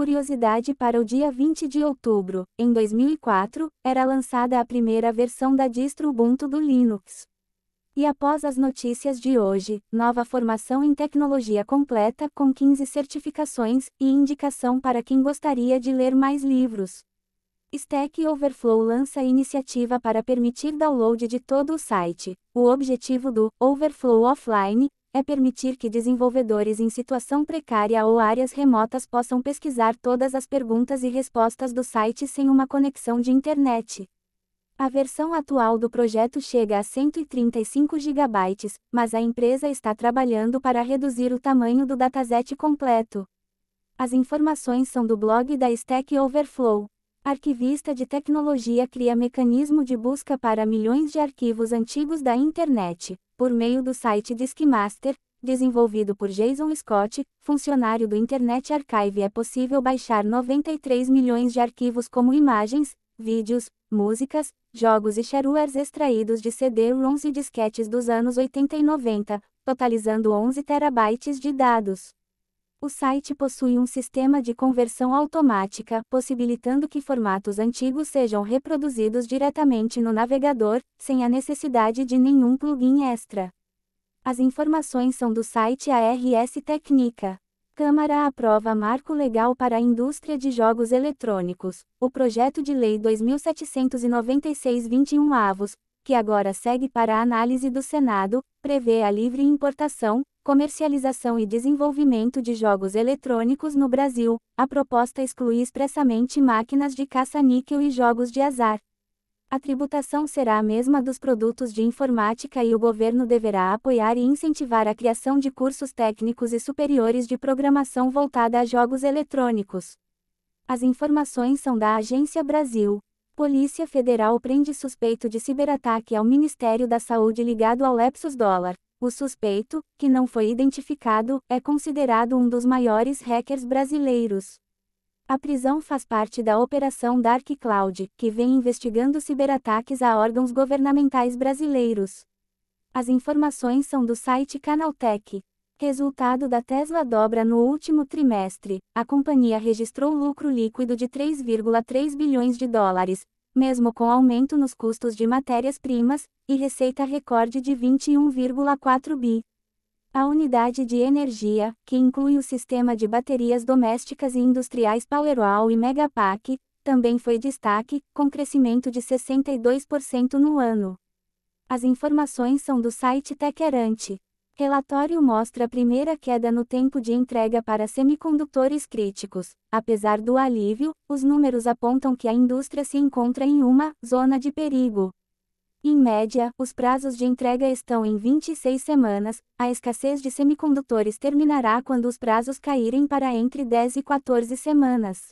curiosidade para o dia 20 de outubro, em 2004, era lançada a primeira versão da distro Ubuntu do Linux. E após as notícias de hoje, nova formação em tecnologia completa com 15 certificações e indicação para quem gostaria de ler mais livros. Stack Overflow lança iniciativa para permitir download de todo o site. O objetivo do Overflow Offline é permitir que desenvolvedores em situação precária ou áreas remotas possam pesquisar todas as perguntas e respostas do site sem uma conexão de internet. A versão atual do projeto chega a 135 GB, mas a empresa está trabalhando para reduzir o tamanho do dataset completo. As informações são do blog da Stack Overflow. Arquivista de tecnologia cria mecanismo de busca para milhões de arquivos antigos da internet, por meio do site Diskmaster, desenvolvido por Jason Scott, funcionário do Internet Archive. É possível baixar 93 milhões de arquivos como imagens, vídeos, músicas, jogos e sharewares extraídos de CD-ROMs e disquetes dos anos 80 e 90, totalizando 11 terabytes de dados. O site possui um sistema de conversão automática, possibilitando que formatos antigos sejam reproduzidos diretamente no navegador, sem a necessidade de nenhum plugin extra. As informações são do site ARS Técnica. Câmara aprova marco legal para a indústria de jogos eletrônicos. O projeto de lei 2796-21 avos, que agora segue para a análise do Senado, prevê a livre importação, comercialização e desenvolvimento de jogos eletrônicos no Brasil. A proposta exclui expressamente máquinas de caça-níquel e jogos de azar. A tributação será a mesma dos produtos de informática e o governo deverá apoiar e incentivar a criação de cursos técnicos e superiores de programação voltada a jogos eletrônicos. As informações são da Agência Brasil. Polícia Federal prende suspeito de ciberataque ao Ministério da Saúde ligado ao Lepsus Dólar. O suspeito, que não foi identificado, é considerado um dos maiores hackers brasileiros. A prisão faz parte da Operação Dark Cloud, que vem investigando ciberataques a órgãos governamentais brasileiros. As informações são do site Canaltech. Resultado da Tesla dobra no último trimestre. A companhia registrou lucro líquido de 3,3 bilhões de dólares, mesmo com aumento nos custos de matérias-primas, e receita recorde de 21,4 bi. A unidade de energia, que inclui o sistema de baterias domésticas e industriais Powerwall e Megapack, também foi destaque, com crescimento de 62% no ano. As informações são do site Techerante. Relatório mostra a primeira queda no tempo de entrega para semicondutores críticos. Apesar do alívio, os números apontam que a indústria se encontra em uma zona de perigo. Em média, os prazos de entrega estão em 26 semanas. A escassez de semicondutores terminará quando os prazos caírem para entre 10 e 14 semanas.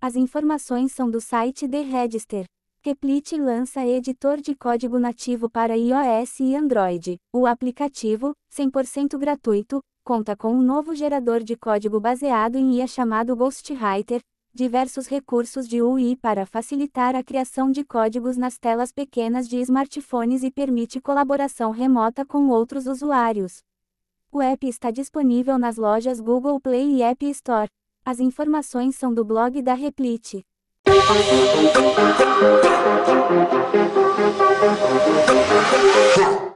As informações são do site The Register. Replit lança editor de código nativo para iOS e Android. O aplicativo, 100% gratuito, conta com um novo gerador de código baseado em IA chamado Ghostwriter, diversos recursos de UI para facilitar a criação de códigos nas telas pequenas de smartphones e permite colaboração remota com outros usuários. O app está disponível nas lojas Google Play e App Store. As informações são do blog da Replit. Yeah.